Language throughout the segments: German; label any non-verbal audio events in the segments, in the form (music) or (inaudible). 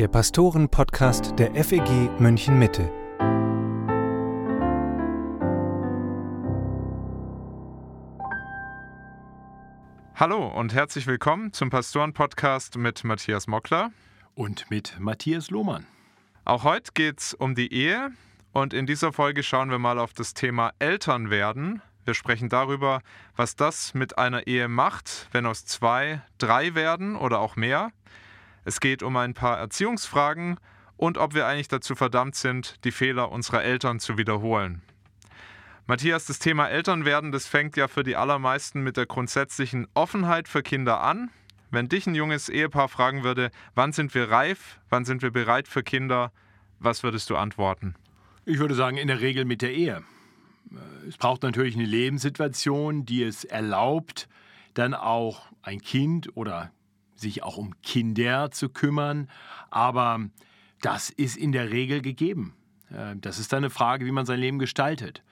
der Pastoren-Podcast der FEG München Mitte. Hallo und herzlich willkommen zum Pastoren-Podcast mit Matthias Mockler und mit Matthias Lohmann. Auch heute geht es um die Ehe und in dieser Folge schauen wir mal auf das Thema Eltern werden. Wir sprechen darüber, was das mit einer Ehe macht, wenn aus zwei drei werden oder auch mehr. Es geht um ein paar Erziehungsfragen und ob wir eigentlich dazu verdammt sind, die Fehler unserer Eltern zu wiederholen. Matthias, das Thema Elternwerden, das fängt ja für die allermeisten mit der grundsätzlichen Offenheit für Kinder an. Wenn dich ein junges Ehepaar fragen würde, wann sind wir reif, wann sind wir bereit für Kinder, was würdest du antworten? Ich würde sagen, in der Regel mit der Ehe. Es braucht natürlich eine Lebenssituation, die es erlaubt, dann auch ein Kind oder sich auch um Kinder zu kümmern. Aber das ist in der Regel gegeben. Äh, das ist dann eine Frage, wie man sein Leben gestaltet.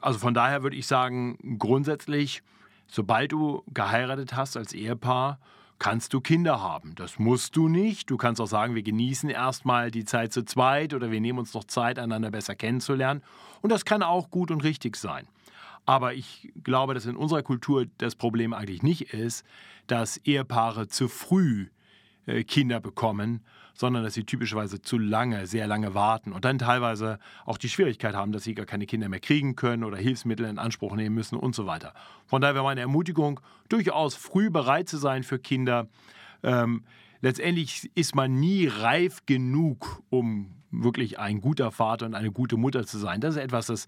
Also von daher würde ich sagen, grundsätzlich, sobald du geheiratet hast als Ehepaar, kannst du Kinder haben. Das musst du nicht. Du kannst auch sagen, wir genießen erstmal die Zeit zu zweit oder wir nehmen uns noch Zeit, einander besser kennenzulernen. Und das kann auch gut und richtig sein. Aber ich glaube, dass in unserer Kultur das Problem eigentlich nicht ist, dass Ehepaare zu früh äh, Kinder bekommen, sondern dass sie typischerweise zu lange, sehr lange warten und dann teilweise auch die Schwierigkeit haben, dass sie gar keine Kinder mehr kriegen können oder Hilfsmittel in Anspruch nehmen müssen und so weiter. Von daher wäre meine Ermutigung, durchaus früh bereit zu sein für Kinder. Ähm, letztendlich ist man nie reif genug, um wirklich ein guter Vater und eine gute Mutter zu sein. Das ist etwas, das,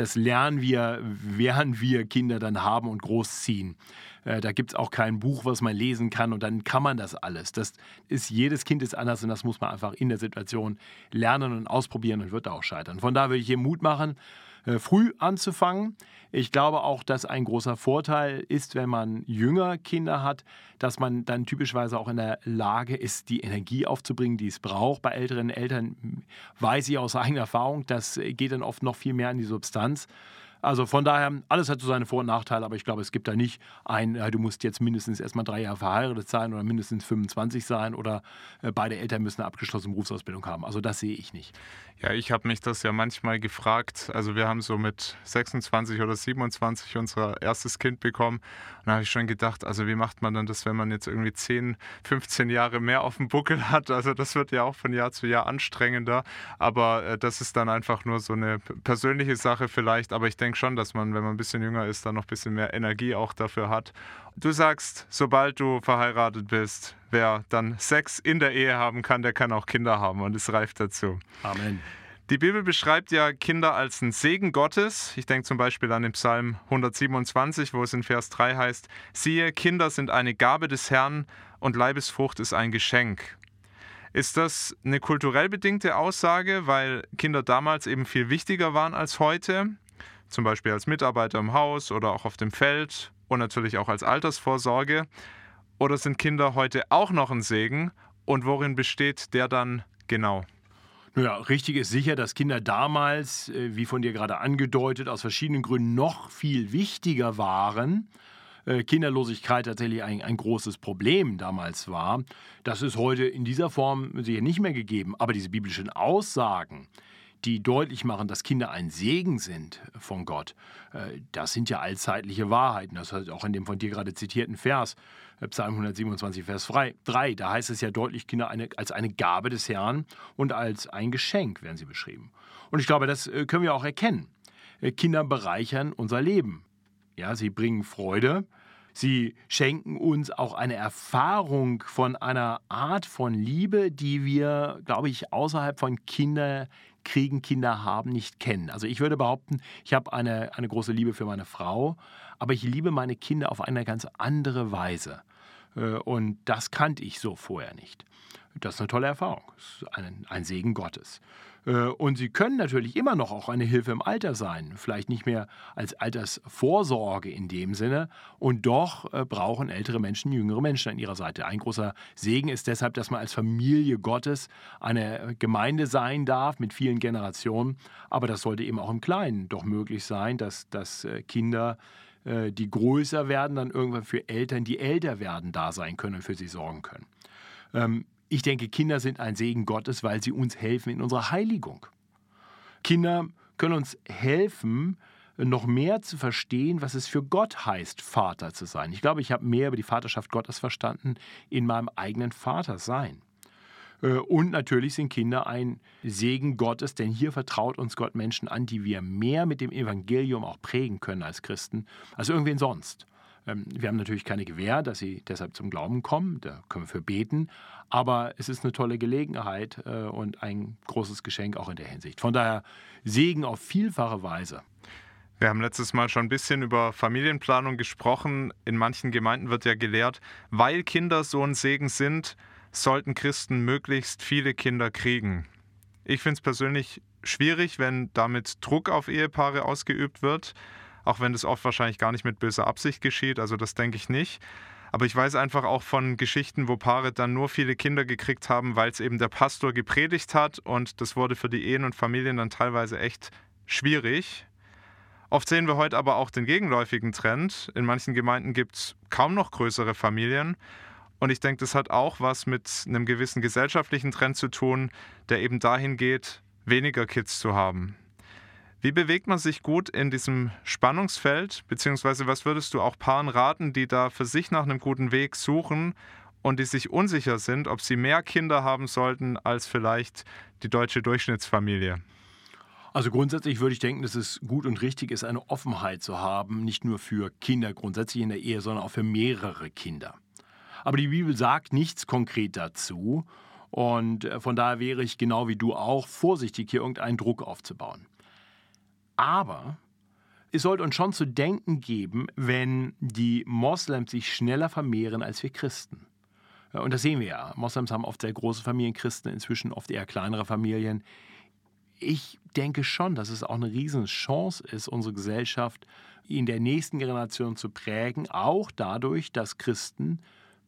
das lernen wir, während wir Kinder dann haben und großziehen. Äh, da gibt es auch kein Buch, was man lesen kann und dann kann man das alles. Das ist, jedes Kind ist anders und das muss man einfach in der Situation lernen und ausprobieren und wird da auch scheitern. Von daher würde ich hier Mut machen, früh anzufangen. Ich glaube auch, dass ein großer Vorteil ist, wenn man jünger Kinder hat, dass man dann typischerweise auch in der Lage ist, die Energie aufzubringen, die es braucht. Bei älteren Eltern weiß ich aus eigener Erfahrung, das geht dann oft noch viel mehr in die Substanz. Also von daher, alles hat so seine Vor- und Nachteile, aber ich glaube, es gibt da nicht ein, du musst jetzt mindestens erstmal drei Jahre verheiratet sein oder mindestens 25 sein oder äh, beide Eltern müssen eine abgeschlossene Berufsausbildung haben. Also das sehe ich nicht. Ja, ich habe mich das ja manchmal gefragt. Also wir haben so mit 26 oder 27 unser erstes Kind bekommen. Und da habe ich schon gedacht, also wie macht man dann das, wenn man jetzt irgendwie 10, 15 Jahre mehr auf dem Buckel hat? Also das wird ja auch von Jahr zu Jahr anstrengender. Aber äh, das ist dann einfach nur so eine persönliche Sache vielleicht. Aber ich denke schon, dass man, wenn man ein bisschen jünger ist, dann noch ein bisschen mehr Energie auch dafür hat. Du sagst, sobald du verheiratet bist, wer dann Sex in der Ehe haben kann, der kann auch Kinder haben und es reift dazu. Amen. Die Bibel beschreibt ja Kinder als einen Segen Gottes. Ich denke zum Beispiel an den Psalm 127, wo es in Vers 3 heißt, siehe, Kinder sind eine Gabe des Herrn und Leibesfrucht ist ein Geschenk. Ist das eine kulturell bedingte Aussage, weil Kinder damals eben viel wichtiger waren als heute? Zum Beispiel als Mitarbeiter im Haus oder auch auf dem Feld und natürlich auch als Altersvorsorge? Oder sind Kinder heute auch noch ein Segen? Und worin besteht der dann genau? Ja, richtig ist sicher, dass Kinder damals, äh, wie von dir gerade angedeutet, aus verschiedenen Gründen noch viel wichtiger waren. Äh, Kinderlosigkeit tatsächlich ein, ein großes Problem damals war. Das ist heute in dieser Form sicher nicht mehr gegeben. Aber diese biblischen Aussagen, die deutlich machen, dass Kinder ein Segen sind von Gott. Äh, das sind ja allzeitliche Wahrheiten. Das heißt auch in dem von dir gerade zitierten Vers, äh, Psalm 127, Vers 3, da heißt es ja deutlich, Kinder eine, als eine Gabe des Herrn und als ein Geschenk werden sie beschrieben. Und ich glaube, das äh, können wir auch erkennen. Kinder bereichern unser Leben. Ja, sie bringen Freude, Sie schenken uns auch eine Erfahrung von einer Art von Liebe, die wir, glaube ich, außerhalb von Kinder kriegen, Kinder haben, nicht kennen. Also ich würde behaupten, ich habe eine, eine große Liebe für meine Frau, aber ich liebe meine Kinder auf eine ganz andere Weise. Äh, und das kannte ich so vorher nicht. Das ist eine tolle Erfahrung. Das ein, ein Segen Gottes. Äh, und sie können natürlich immer noch auch eine Hilfe im Alter sein. Vielleicht nicht mehr als Altersvorsorge in dem Sinne. Und doch äh, brauchen ältere Menschen jüngere Menschen an ihrer Seite. Ein großer Segen ist deshalb, dass man als Familie Gottes eine Gemeinde sein darf mit vielen Generationen. Aber das sollte eben auch im Kleinen doch möglich sein, dass, dass äh, Kinder die größer werden, dann irgendwann für Eltern, die älter werden, da sein können und für sie sorgen können. Ich denke, Kinder sind ein Segen Gottes, weil sie uns helfen in unserer Heiligung. Kinder können uns helfen, noch mehr zu verstehen, was es für Gott heißt, Vater zu sein. Ich glaube, ich habe mehr über die Vaterschaft Gottes verstanden in meinem eigenen Vatersein. Äh, und natürlich sind Kinder ein Segen Gottes, denn hier vertraut uns Gott Menschen an, die wir mehr mit dem Evangelium auch prägen können als Christen, als irgendwen sonst. Ähm, wir haben natürlich keine Gewähr, dass sie deshalb zum Glauben kommen, da können wir für beten, aber es ist eine tolle Gelegenheit äh, und ein großes Geschenk auch in der Hinsicht. Von daher Segen auf vielfache Weise. Wir haben letztes Mal schon ein bisschen über Familienplanung gesprochen. In manchen Gemeinden wird ja gelehrt, weil Kinder so ein Segen sind, sollten Christen möglichst viele Kinder kriegen. Ich finde es persönlich schwierig, wenn damit Druck auf Ehepaare ausgeübt wird, auch wenn das oft wahrscheinlich gar nicht mit böser Absicht geschieht, also das denke ich nicht. Aber ich weiß einfach auch von Geschichten, wo Paare dann nur viele Kinder gekriegt haben, weil es eben der Pastor gepredigt hat und das wurde für die Ehen und Familien dann teilweise echt schwierig. Oft sehen wir heute aber auch den gegenläufigen Trend. In manchen Gemeinden gibt es kaum noch größere Familien und ich denke, das hat auch was mit einem gewissen gesellschaftlichen Trend zu tun, der eben dahin geht, weniger Kids zu haben. Wie bewegt man sich gut in diesem Spannungsfeld, beziehungsweise was würdest du auch Paaren raten, die da für sich nach einem guten Weg suchen und die sich unsicher sind, ob sie mehr Kinder haben sollten als vielleicht die deutsche Durchschnittsfamilie? Also grundsätzlich würde ich denken, dass es gut und richtig ist, eine Offenheit zu haben, nicht nur für Kinder grundsätzlich in der Ehe, sondern auch für mehrere Kinder. Aber die Bibel sagt nichts konkret dazu. Und äh, von daher wäre ich genau wie du auch vorsichtig, hier irgendeinen Druck aufzubauen. Aber es sollte uns schon zu denken geben, wenn die Moslems sich schneller vermehren als wir Christen. Und das sehen wir ja. Moslems haben oft sehr große Familien, Christen inzwischen oft eher kleinere Familien. Ich denke schon, dass es auch eine Riesenchance ist, unsere Gesellschaft in der nächsten Generation zu prägen, auch dadurch, dass Christen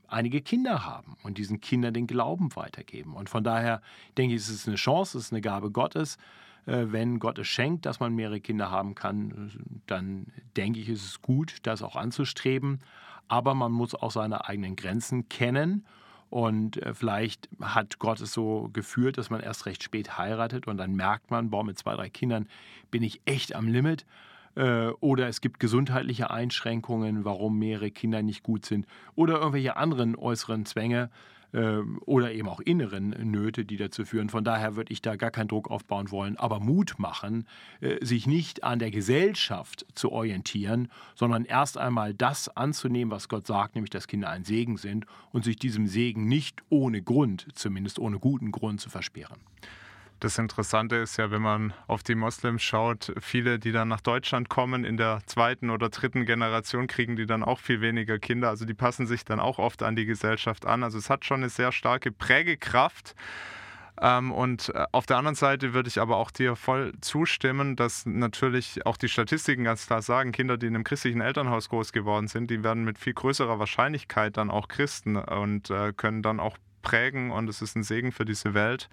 einige Kinder haben und diesen Kindern den Glauben weitergeben. Und von daher denke ich, es ist eine Chance, es ist eine Gabe Gottes. Äh, wenn Gott es schenkt, dass man mehrere Kinder haben kann, dann denke ich, ist es gut, das auch anzustreben. Aber man muss auch seine eigenen Grenzen kennen. Und äh, vielleicht hat Gott es so geführt, dass man erst recht spät heiratet und dann merkt man, boah, mit zwei, drei Kindern bin ich echt am Limit. Äh, oder es gibt gesundheitliche Einschränkungen, warum mehrere Kinder nicht gut sind. Oder irgendwelche anderen äußeren Zwänge oder eben auch inneren Nöte, die dazu führen. Von daher würde ich da gar keinen Druck aufbauen wollen, aber Mut machen, äh, sich nicht an der Gesellschaft zu orientieren, sondern erst einmal das anzunehmen, was Gott sagt, nämlich dass Kinder ein Segen sind und sich diesem Segen nicht ohne Grund, zumindest ohne guten Grund, zu versperren. Das Interessante ist ja, wenn man auf die Moslems schaut, viele, die dann nach Deutschland kommen, in der zweiten oder dritten Generation kriegen die dann auch viel weniger Kinder. Also die passen sich dann auch oft an die Gesellschaft an. Also es hat schon eine sehr starke Prägekraft. Ähm, und äh, auf der anderen Seite würde ich aber auch dir voll zustimmen, dass natürlich auch die Statistiken ganz klar sagen, Kinder, die in einem christlichen Elternhaus groß geworden sind, die werden mit viel größerer Wahrscheinlichkeit dann auch Christen und äh, können dann auch prägen und es ist ein Segen für diese Welt.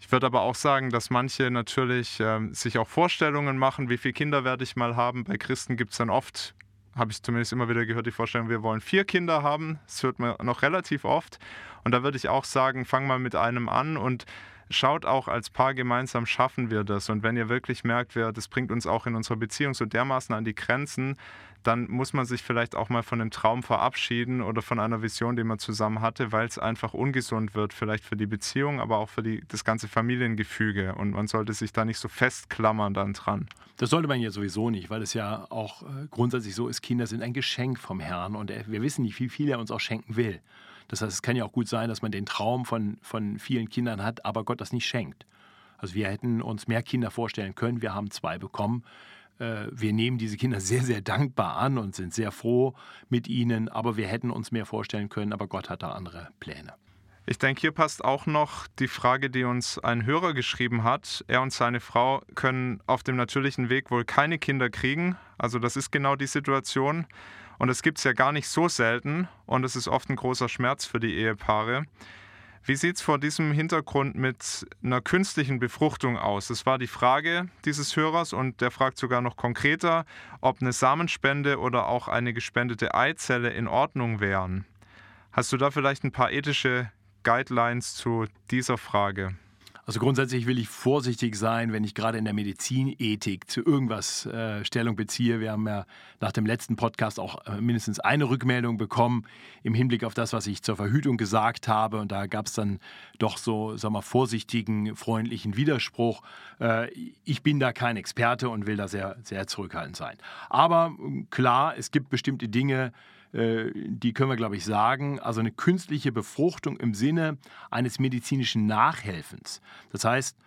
Ich würde aber auch sagen, dass manche natürlich äh, sich auch Vorstellungen machen, wie viele Kinder werde ich mal haben. Bei Christen gibt es dann oft, habe ich zumindest immer wieder gehört, die Vorstellung, wir wollen vier Kinder haben. Das hört man noch relativ oft. Und da würde ich auch sagen, fang mal mit einem an und schaut auch als Paar gemeinsam, schaffen wir das. Und wenn ihr wirklich merkt, wir, das bringt uns auch in unserer Beziehung so dermaßen an die Grenzen, dann muss man sich vielleicht auch mal von dem Traum verabschieden oder von einer Vision, die man zusammen hatte, weil es einfach ungesund wird, vielleicht für die Beziehung, aber auch für die, das ganze Familiengefüge. Und man sollte sich da nicht so festklammern dann dran. Das sollte man ja sowieso nicht, weil es ja auch äh, grundsätzlich so ist, Kinder sind ein Geschenk vom Herrn und wir wissen nicht, wie viel er uns auch schenken will. Das heißt, es kann ja auch gut sein, dass man den Traum von, von vielen Kindern hat, aber Gott das nicht schenkt. Also wir hätten uns mehr Kinder vorstellen können, wir haben zwei bekommen. Äh, wir nehmen diese Kinder (laughs) sehr, sehr dankbar an und sind sehr froh mit ihnen, aber wir hätten uns mehr vorstellen können, aber Gott hat da andere Pläne. Ich denke, hier passt auch noch die Frage, die uns ein Hörer geschrieben hat. Er und seine Frau können auf dem natürlichen Weg wohl keine Kinder kriegen. Also das ist genau die Situation. Und das gibt es ja gar nicht so selten und es ist oft ein großer Schmerz für die Ehepaare. Wie sieht es vor diesem Hintergrund mit einer künstlichen Befruchtung aus? Das war die Frage dieses Hörers und der fragt sogar noch konkreter, ob eine Samenspende oder auch eine gespendete Eizelle in Ordnung wären. Hast du da vielleicht ein paar ethische Guidelines zu dieser Frage? Also grundsätzlich will ich vorsichtig sein, wenn ich gerade in der Medizinethik zu irgendwas äh, Stellung beziehe. Wir haben ja nach dem letzten Podcast auch äh, mindestens eine Rückmeldung bekommen im Hinblick auf das, was ich zur Verhütung gesagt habe. Und da gab es dann doch so, sag mal, vorsichtigen, freundlichen Widerspruch. Äh, ich bin da kein Experte und will da sehr, sehr zurückhaltend sein. Aber klar, es gibt bestimmte Dinge, die können wir, glaube ich, sagen. Also eine künstliche Befruchtung im Sinne eines medizinischen Nachhelfens. Das heißt,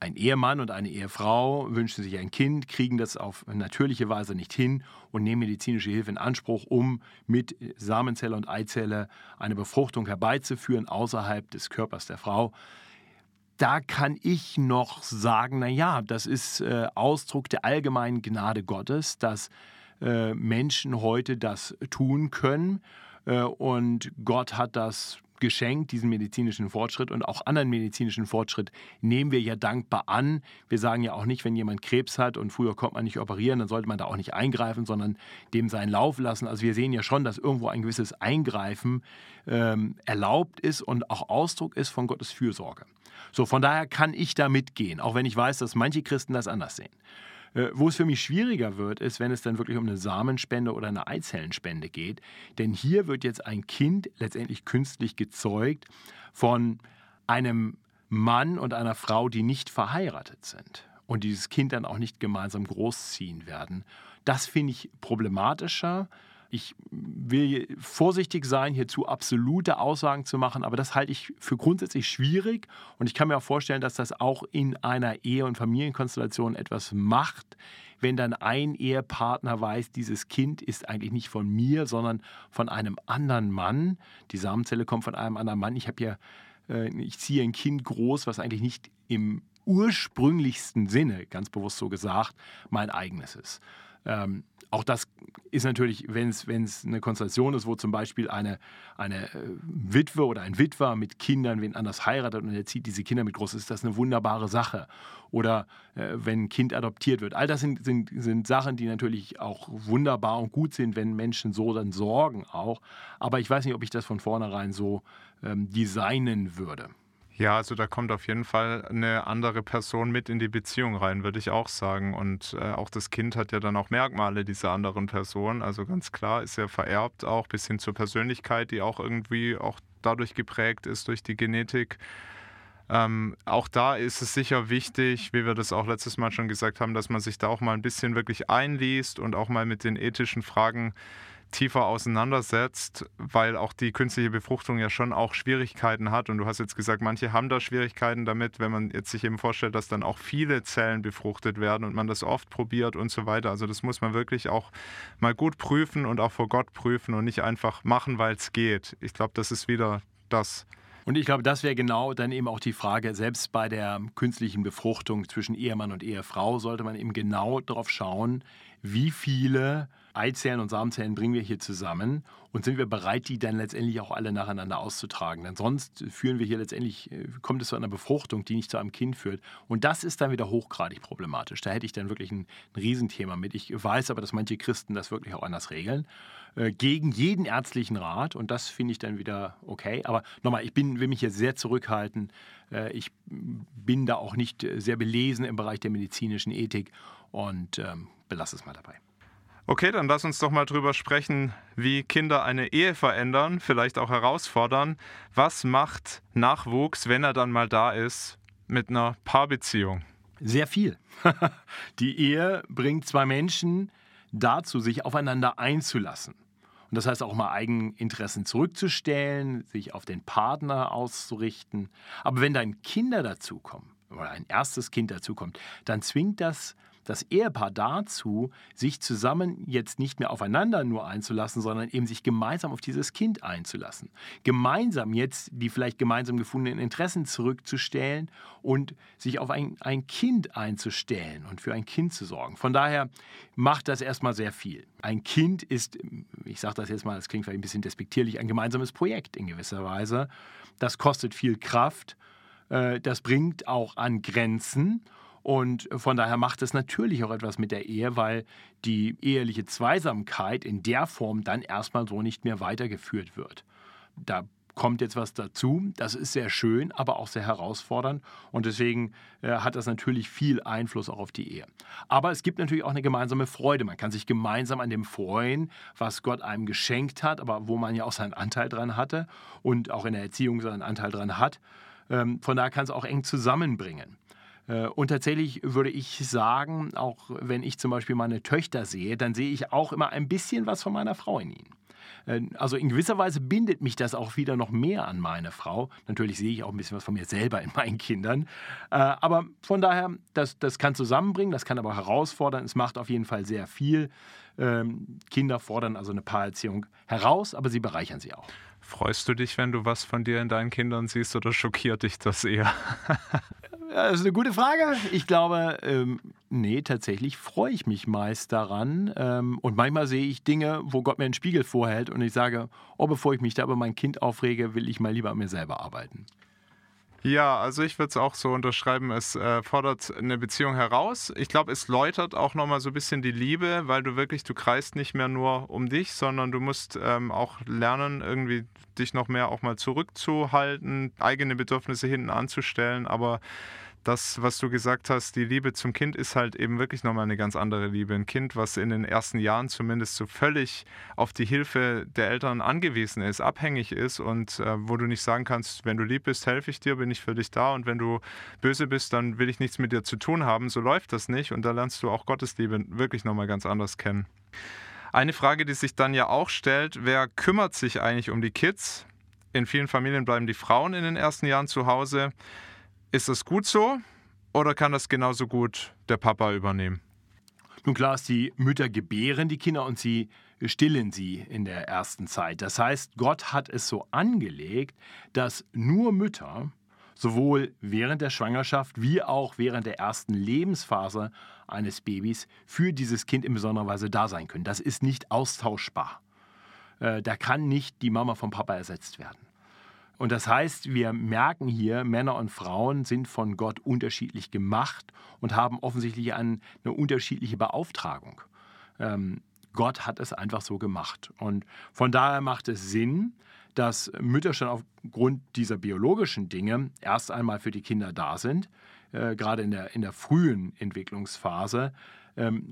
ein Ehemann und eine Ehefrau wünschen sich ein Kind, kriegen das auf natürliche Weise nicht hin und nehmen medizinische Hilfe in Anspruch, um mit Samenzelle und Eizelle eine Befruchtung herbeizuführen außerhalb des Körpers der Frau. Da kann ich noch sagen, na ja, das ist äh, Ausdruck der allgemeinen Gnade Gottes, dass äh, Menschen heute das tun können. Äh, und Gott hat das geschenkt, diesen medizinischen Fortschritt und auch anderen medizinischen Fortschritt nehmen wir ja dankbar an. Wir sagen ja auch nicht, wenn jemand Krebs hat und früher konnte man nicht operieren, dann sollte man da auch nicht eingreifen, sondern dem seinen Lauf lassen. Also wir sehen ja schon, dass irgendwo ein gewisses Eingreifen ähm, erlaubt ist und auch Ausdruck ist von Gottes Fürsorge. So, von daher kann ich da mitgehen, auch wenn ich weiß, dass manche Christen das anders sehen. Äh, wo es für mich schwieriger wird, ist, wenn es dann wirklich um eine Samenspende oder eine Eizellenspende geht. Denn hier wird jetzt ein Kind letztendlich künstlich gezeugt von einem Mann und einer Frau, die nicht verheiratet sind und dieses Kind dann auch nicht gemeinsam großziehen werden. Das finde ich problematischer. Ich will vorsichtig sein, hierzu absolute Aussagen zu machen, aber das halte ich für grundsätzlich schwierig und ich kann mir auch vorstellen, dass das auch in einer Ehe- und Familienkonstellation etwas macht, wenn dann ein Ehepartner weiß, dieses Kind ist eigentlich nicht von mir, sondern von einem anderen Mann. Die Samenzelle kommt von einem anderen Mann. Ich habe ja, äh, ich ziehe ein Kind groß, was eigentlich nicht im ursprünglichsten Sinne, ganz bewusst so gesagt, mein eigenes ist. Ähm, auch das ist natürlich, wenn es eine Konstellation ist, wo zum Beispiel eine, eine äh, Witwe oder ein Witwer mit Kindern wen anders heiratet und er zieht diese Kinder mit groß, ist das eine wunderbare Sache. Oder äh, wenn ein Kind adoptiert wird. All das sind, sind, sind Sachen, die natürlich auch wunderbar und gut sind, wenn Menschen so dann sorgen auch. Aber ich weiß nicht, ob ich das von vornherein so ähm, designen würde. Ja, also da kommt auf jeden Fall eine andere Person mit in die Beziehung rein, würde ich auch sagen. Und äh, auch das Kind hat ja dann auch Merkmale dieser anderen Person. Also ganz klar ist ja vererbt auch bis hin zur Persönlichkeit, die auch irgendwie auch dadurch geprägt ist durch die Genetik. Ähm, auch da ist es sicher wichtig, wie wir das auch letztes Mal schon gesagt haben, dass man sich da auch mal ein bisschen wirklich einliest und auch mal mit den ethischen Fragen tiefer auseinandersetzt, weil auch die künstliche Befruchtung ja schon auch Schwierigkeiten hat. Und du hast jetzt gesagt, manche haben da Schwierigkeiten damit, wenn man jetzt sich eben vorstellt, dass dann auch viele Zellen befruchtet werden und man das oft probiert und so weiter. Also das muss man wirklich auch mal gut prüfen und auch vor Gott prüfen und nicht einfach machen, weil es geht. Ich glaube, das ist wieder das. Und ich glaube, das wäre genau dann eben auch die Frage, selbst bei der künstlichen Befruchtung zwischen Ehemann und Ehefrau sollte man eben genau darauf schauen, wie viele Eizellen und Samenzellen bringen wir hier zusammen und sind wir bereit, die dann letztendlich auch alle nacheinander auszutragen. Denn sonst führen wir hier letztendlich, äh, kommt es zu einer Befruchtung, die nicht zu einem Kind führt. Und das ist dann wieder hochgradig problematisch. Da hätte ich dann wirklich ein, ein Riesenthema mit. Ich weiß aber, dass manche Christen das wirklich auch anders regeln. Äh, gegen jeden ärztlichen Rat. Und das finde ich dann wieder okay. Aber nochmal, ich bin, will mich hier sehr zurückhalten. Äh, ich bin da auch nicht sehr belesen im Bereich der medizinischen Ethik und ähm, belasse es mal dabei. Okay, dann lass uns doch mal drüber sprechen, wie Kinder eine Ehe verändern, vielleicht auch herausfordern. Was macht Nachwuchs, wenn er dann mal da ist, mit einer Paarbeziehung? Sehr viel. (laughs) Die Ehe bringt zwei Menschen dazu, sich aufeinander einzulassen. Und das heißt auch mal Eigeninteressen zurückzustellen, sich auf den Partner auszurichten. Aber wenn dann Kinder dazukommen oder ein erstes Kind dazukommt, dann zwingt das das Ehepaar dazu, sich zusammen jetzt nicht mehr aufeinander nur einzulassen, sondern eben sich gemeinsam auf dieses Kind einzulassen. Gemeinsam jetzt die vielleicht gemeinsam gefundenen Interessen zurückzustellen und sich auf ein, ein Kind einzustellen und für ein Kind zu sorgen. Von daher macht das erstmal sehr viel. Ein Kind ist, ich sage das jetzt mal, das klingt vielleicht ein bisschen despektierlich, ein gemeinsames Projekt in gewisser Weise. Das kostet viel Kraft. Äh, das bringt auch an Grenzen und von daher macht es natürlich auch etwas mit der Ehe, weil die eheliche Zweisamkeit in der Form dann erstmal so nicht mehr weitergeführt wird. Da kommt jetzt was dazu. Das ist sehr schön, aber auch sehr herausfordernd. Und deswegen äh, hat das natürlich viel Einfluss auch auf die Ehe. Aber es gibt natürlich auch eine gemeinsame Freude. Man kann sich gemeinsam an dem freuen, was Gott einem geschenkt hat, aber wo man ja auch seinen Anteil dran hatte und auch in der Erziehung seinen Anteil dran hat. Ähm, von daher kann es auch eng zusammenbringen. Äh, und tatsächlich würde ich sagen, auch wenn ich zum Beispiel meine Töchter sehe, dann sehe ich auch immer ein bisschen was von meiner Frau in ihnen. Äh, also in gewisser Weise bindet mich das auch wieder noch mehr an meine Frau. Natürlich sehe ich auch ein bisschen was von mir selber in meinen Kindern. Äh, aber von daher, das, das kann zusammenbringen, das kann aber herausfordern. Es macht auf jeden Fall sehr viel. Ähm, Kinder fordern also eine Paarerziehung heraus, aber sie bereichern sie auch. Freust du dich, wenn du was von dir in deinen Kindern siehst oder schockiert dich das eher? (laughs) Das ist eine gute Frage. Ich glaube, ähm, nee, tatsächlich freue ich mich meist daran. Ähm, und manchmal sehe ich Dinge, wo Gott mir einen Spiegel vorhält und ich sage, oh, bevor ich mich da über mein Kind aufrege, will ich mal lieber an mir selber arbeiten. Ja, also ich würde es auch so unterschreiben, es äh, fordert eine Beziehung heraus. Ich glaube, es läutert auch nochmal so ein bisschen die Liebe, weil du wirklich, du kreist nicht mehr nur um dich, sondern du musst ähm, auch lernen, irgendwie dich noch mehr auch mal zurückzuhalten, eigene Bedürfnisse hinten anzustellen, aber das, was du gesagt hast, die Liebe zum Kind ist halt eben wirklich nochmal eine ganz andere Liebe. Ein Kind, was in den ersten Jahren zumindest so völlig auf die Hilfe der Eltern angewiesen ist, abhängig ist und äh, wo du nicht sagen kannst, wenn du lieb bist, helfe ich dir, bin ich für dich da und wenn du böse bist, dann will ich nichts mit dir zu tun haben. So läuft das nicht und da lernst du auch Gottes Liebe wirklich nochmal ganz anders kennen. Eine Frage, die sich dann ja auch stellt, wer kümmert sich eigentlich um die Kids? In vielen Familien bleiben die Frauen in den ersten Jahren zu Hause. Ist das gut so oder kann das genauso gut der Papa übernehmen? Nun klar ist, die Mütter gebären die Kinder und sie stillen sie in der ersten Zeit. Das heißt, Gott hat es so angelegt, dass nur Mütter sowohl während der Schwangerschaft wie auch während der ersten Lebensphase eines Babys für dieses Kind in besonderer Weise da sein können. Das ist nicht austauschbar. Äh, da kann nicht die Mama vom Papa ersetzt werden. Und das heißt, wir merken hier, Männer und Frauen sind von Gott unterschiedlich gemacht und haben offensichtlich eine unterschiedliche Beauftragung. Ähm, Gott hat es einfach so gemacht. Und von daher macht es Sinn, dass Mütter schon aufgrund dieser biologischen Dinge erst einmal für die Kinder da sind, äh, gerade in der, in der frühen Entwicklungsphase,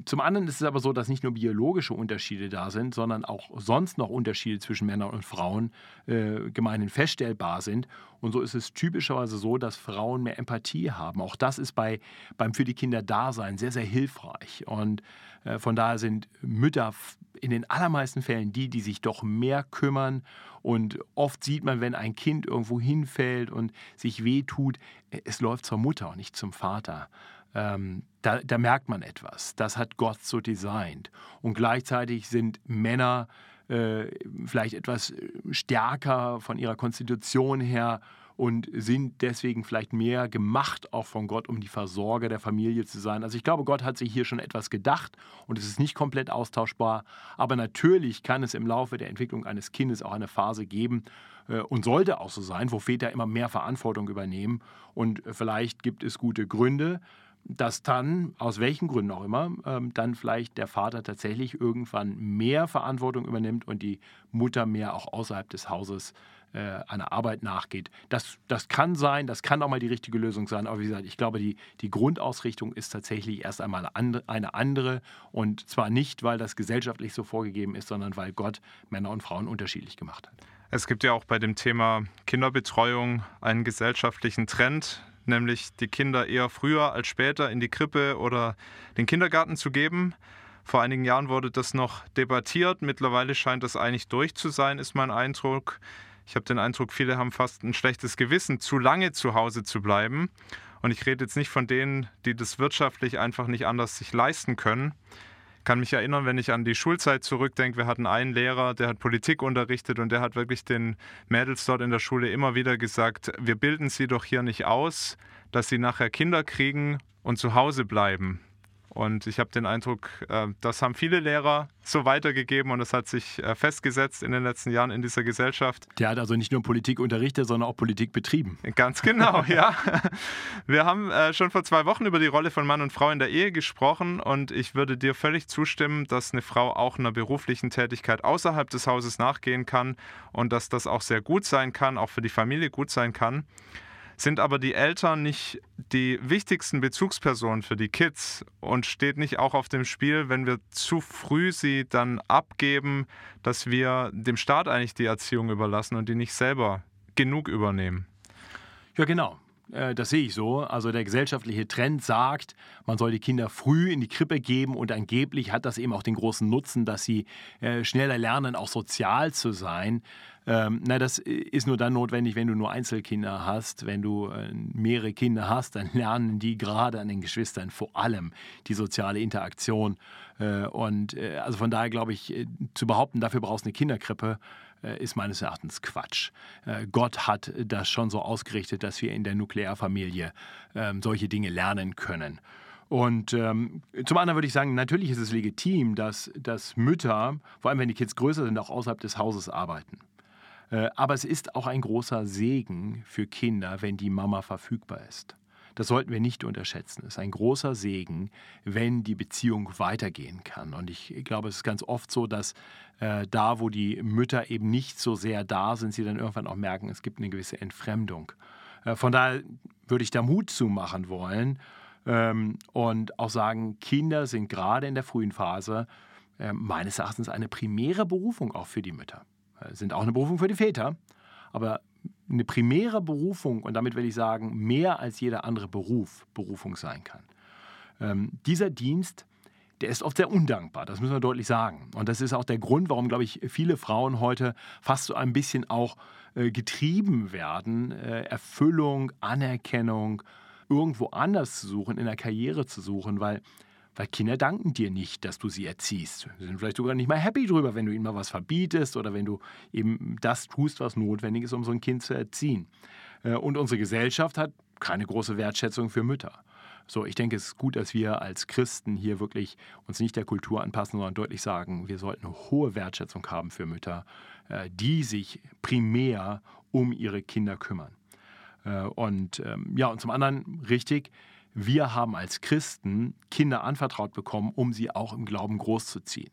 zum anderen ist es aber so, dass nicht nur biologische Unterschiede da sind, sondern auch sonst noch Unterschiede zwischen Männern und Frauen äh, gemeinhin feststellbar sind. Und so ist es typischerweise so, dass Frauen mehr Empathie haben. Auch das ist bei, beim für die Kinder Dasein sehr, sehr hilfreich. Und äh, von daher sind Mütter in den allermeisten Fällen die, die sich doch mehr kümmern. Und oft sieht man, wenn ein Kind irgendwo hinfällt und sich wehtut, es läuft zur Mutter und nicht zum Vater ähm, da, da, merkt man etwas. Das hat Gott so designt. Und gleichzeitig sind Männer äh, vielleicht etwas stärker von ihrer Konstitution her und sind deswegen vielleicht mehr gemacht auch von Gott, um die Versorger der Familie zu sein. Also ich glaube, Gott hat sich hier schon etwas gedacht und es ist nicht komplett austauschbar. Aber natürlich kann es im Laufe der Entwicklung eines Kindes auch eine Phase geben, äh, und sollte auch so sein, wo Väter immer mehr Verantwortung übernehmen. Und vielleicht gibt es gute Gründe, dass dann, aus welchen Gründen auch immer, ähm, dann vielleicht der Vater tatsächlich irgendwann mehr Verantwortung übernimmt und die Mutter mehr auch außerhalb des Hauses äh, einer Arbeit nachgeht. Das, das kann sein, das kann auch mal die richtige Lösung sein, aber wie gesagt, ich glaube, die, die Grundausrichtung ist tatsächlich erst einmal eine andere und zwar nicht, weil das gesellschaftlich so vorgegeben ist, sondern weil Gott Männer und Frauen unterschiedlich gemacht hat. Es gibt ja auch bei dem Thema Kinderbetreuung einen gesellschaftlichen Trend, nämlich die Kinder eher früher als später in die Krippe oder den Kindergarten zu geben. Vor einigen Jahren wurde das noch debattiert. Mittlerweile scheint das eigentlich durch zu sein, ist mein Eindruck. Ich habe den Eindruck, viele haben fast ein schlechtes Gewissen, zu lange zu Hause zu bleiben. Und ich rede jetzt nicht von denen, die das wirtschaftlich einfach nicht anders sich leisten können kann mich erinnern, wenn ich an die Schulzeit zurückdenke, wir hatten einen Lehrer, der hat Politik unterrichtet und der hat wirklich den Mädels dort in der Schule immer wieder gesagt, wir bilden sie doch hier nicht aus, dass sie nachher Kinder kriegen und zu Hause bleiben. Und ich habe den Eindruck, äh, das haben viele Lehrer so weitergegeben und das hat sich äh, festgesetzt in den letzten Jahren in dieser Gesellschaft. Der hat also nicht nur Politik unterrichtet, sondern auch Politik betrieben. Ganz genau, (laughs) ja. Wir haben äh, schon vor zwei Wochen über die Rolle von Mann und Frau in der Ehe gesprochen und ich würde dir völlig zustimmen, dass eine Frau auch einer beruflichen Tätigkeit außerhalb des Hauses nachgehen kann und dass das auch sehr gut sein kann, auch für die Familie gut sein kann. Sind aber die Eltern nicht die wichtigsten Bezugspersonen für die Kids und steht nicht auch auf dem Spiel, wenn wir zu früh sie dann abgeben, dass wir dem Staat eigentlich die Erziehung überlassen und die nicht selber genug übernehmen? Ja, genau. Äh, das sehe ich so. Also der gesellschaftliche Trend sagt, man soll die Kinder früh in die Krippe geben und angeblich hat das eben auch den großen Nutzen, dass sie äh, schneller lernen, auch sozial zu sein. Ähm, na, das ist nur dann notwendig, wenn du nur Einzelkinder hast. Wenn du äh, mehrere Kinder hast, dann (laughs) lernen die gerade an den Geschwistern vor allem die soziale Interaktion. Äh, und äh, also von daher glaube ich, äh, zu behaupten, dafür brauchst du eine Kinderkrippe, äh, ist meines Erachtens Quatsch. Äh, Gott hat das schon so ausgerichtet, dass wir in der Nuklearfamilie ähm, solche Dinge lernen können. Und ähm, zum anderen würde ich sagen, natürlich ist es legitim, dass, dass Mütter, vor allem wenn die Kids größer sind, auch außerhalb des Hauses arbeiten. Äh, aber es ist auch ein großer Segen für Kinder, wenn die Mama verfügbar ist. Das sollten wir nicht unterschätzen. Es ist ein großer Segen, wenn die Beziehung weitergehen kann. Und ich glaube, es ist ganz oft so, dass äh, da, wo die Mütter eben nicht so sehr da sind, sie dann irgendwann auch merken, es gibt eine gewisse Entfremdung. Äh, von daher würde ich da Mut zumachen wollen ähm, und auch sagen, Kinder sind gerade in der frühen Phase äh, meines Erachtens eine primäre Berufung auch für die Mütter. Äh, sind auch eine Berufung für die Väter, aber eine primäre Berufung, und damit will ich sagen, mehr als jeder andere Beruf Berufung sein kann. Ähm, dieser Dienst, der ist oft sehr undankbar, das müssen wir deutlich sagen. Und das ist auch der Grund, warum, glaube ich, viele Frauen heute fast so ein bisschen auch äh, getrieben werden, äh, Erfüllung, Anerkennung irgendwo anders zu suchen, in der Karriere zu suchen, weil weil Kinder danken dir nicht, dass du sie erziehst. Sie sind vielleicht sogar nicht mal happy drüber, wenn du ihnen mal was verbietest oder wenn du eben das tust, was notwendig ist, um so ein Kind zu erziehen. Äh, und unsere Gesellschaft hat keine große Wertschätzung für Mütter. So, ich denke, es ist gut, dass wir als Christen hier wirklich uns nicht der Kultur anpassen, sondern deutlich sagen, wir sollten eine hohe Wertschätzung haben für Mütter, äh, die sich primär um ihre Kinder kümmern. Äh, und ähm, ja, und zum anderen richtig, wir haben als Christen Kinder anvertraut bekommen, um sie auch im Glauben großzuziehen.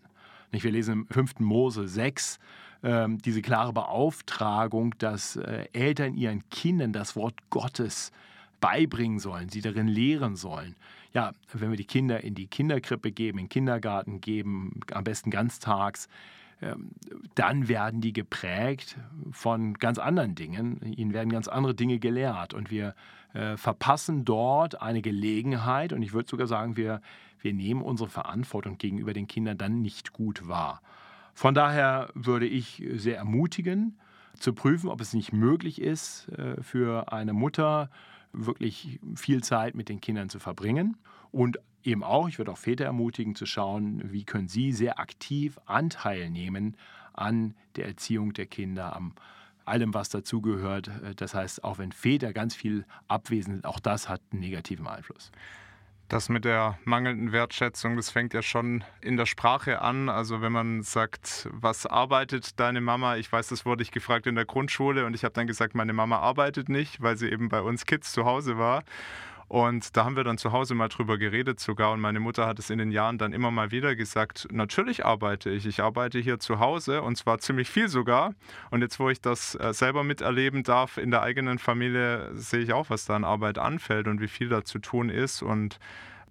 Wir lesen im 5. Mose 6 äh, diese klare Beauftragung, dass äh, Eltern ihren Kindern das Wort Gottes beibringen sollen, sie darin lehren sollen. Ja, wenn wir die Kinder in die Kinderkrippe geben, in den Kindergarten geben, am besten ganztags, ähm, dann werden die geprägt von ganz anderen Dingen. Ihnen werden ganz andere Dinge gelehrt. Und wir äh, verpassen dort eine Gelegenheit. Und ich würde sogar sagen, wir, wir nehmen unsere Verantwortung gegenüber den Kindern dann nicht gut wahr. Von daher würde ich sehr ermutigen, zu prüfen, ob es nicht möglich ist, äh, für eine Mutter wirklich viel Zeit mit den Kindern zu verbringen. Und eben auch, ich würde auch Väter ermutigen zu schauen, wie können sie sehr aktiv Anteil nehmen an der Erziehung der Kinder, am allem, was dazugehört. Das heißt, auch wenn Väter ganz viel abwesend sind, auch das hat einen negativen Einfluss. Das mit der mangelnden Wertschätzung, das fängt ja schon in der Sprache an. Also wenn man sagt, was arbeitet deine Mama? Ich weiß, das wurde ich gefragt in der Grundschule und ich habe dann gesagt, meine Mama arbeitet nicht, weil sie eben bei uns Kids zu Hause war. Und da haben wir dann zu Hause mal drüber geredet sogar. Und meine Mutter hat es in den Jahren dann immer mal wieder gesagt, natürlich arbeite ich. Ich arbeite hier zu Hause und zwar ziemlich viel sogar. Und jetzt, wo ich das äh, selber miterleben darf in der eigenen Familie, sehe ich auch, was da an Arbeit anfällt und wie viel da zu tun ist. Und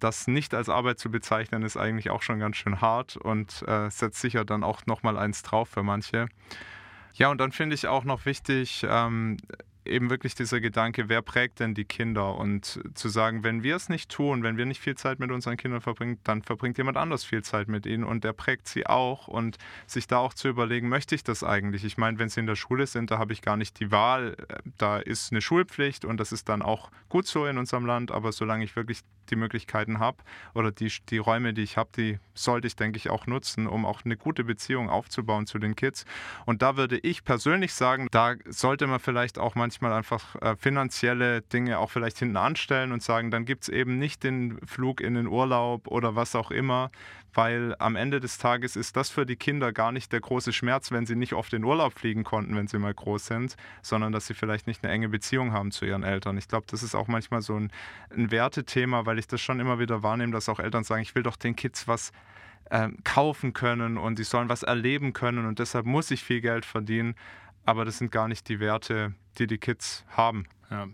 das nicht als Arbeit zu bezeichnen, ist eigentlich auch schon ganz schön hart und äh, setzt sicher dann auch nochmal eins drauf für manche. Ja, und dann finde ich auch noch wichtig, ähm, eben wirklich dieser Gedanke, wer prägt denn die Kinder? Und zu sagen, wenn wir es nicht tun, wenn wir nicht viel Zeit mit unseren Kindern verbringen, dann verbringt jemand anders viel Zeit mit ihnen und der prägt sie auch. Und sich da auch zu überlegen, möchte ich das eigentlich? Ich meine, wenn sie in der Schule sind, da habe ich gar nicht die Wahl. Da ist eine Schulpflicht und das ist dann auch gut so in unserem Land. Aber solange ich wirklich die Möglichkeiten habe oder die, die Räume, die ich habe, die sollte ich, denke ich, auch nutzen, um auch eine gute Beziehung aufzubauen zu den Kids. Und da würde ich persönlich sagen, da sollte man vielleicht auch manchmal einfach äh, finanzielle Dinge auch vielleicht hinten anstellen und sagen, dann gibt es eben nicht den Flug in den Urlaub oder was auch immer, weil am Ende des Tages ist das für die Kinder gar nicht der große Schmerz, wenn sie nicht oft in Urlaub fliegen konnten, wenn sie mal groß sind, sondern dass sie vielleicht nicht eine enge Beziehung haben zu ihren Eltern. Ich glaube, das ist auch manchmal so ein, ein Wertethema, weil ich das schon immer wieder wahrnehme, dass auch Eltern sagen, ich will doch den Kids was ähm, kaufen können und sie sollen was erleben können und deshalb muss ich viel Geld verdienen. Aber das sind gar nicht die Werte, die die Kids haben. Ja.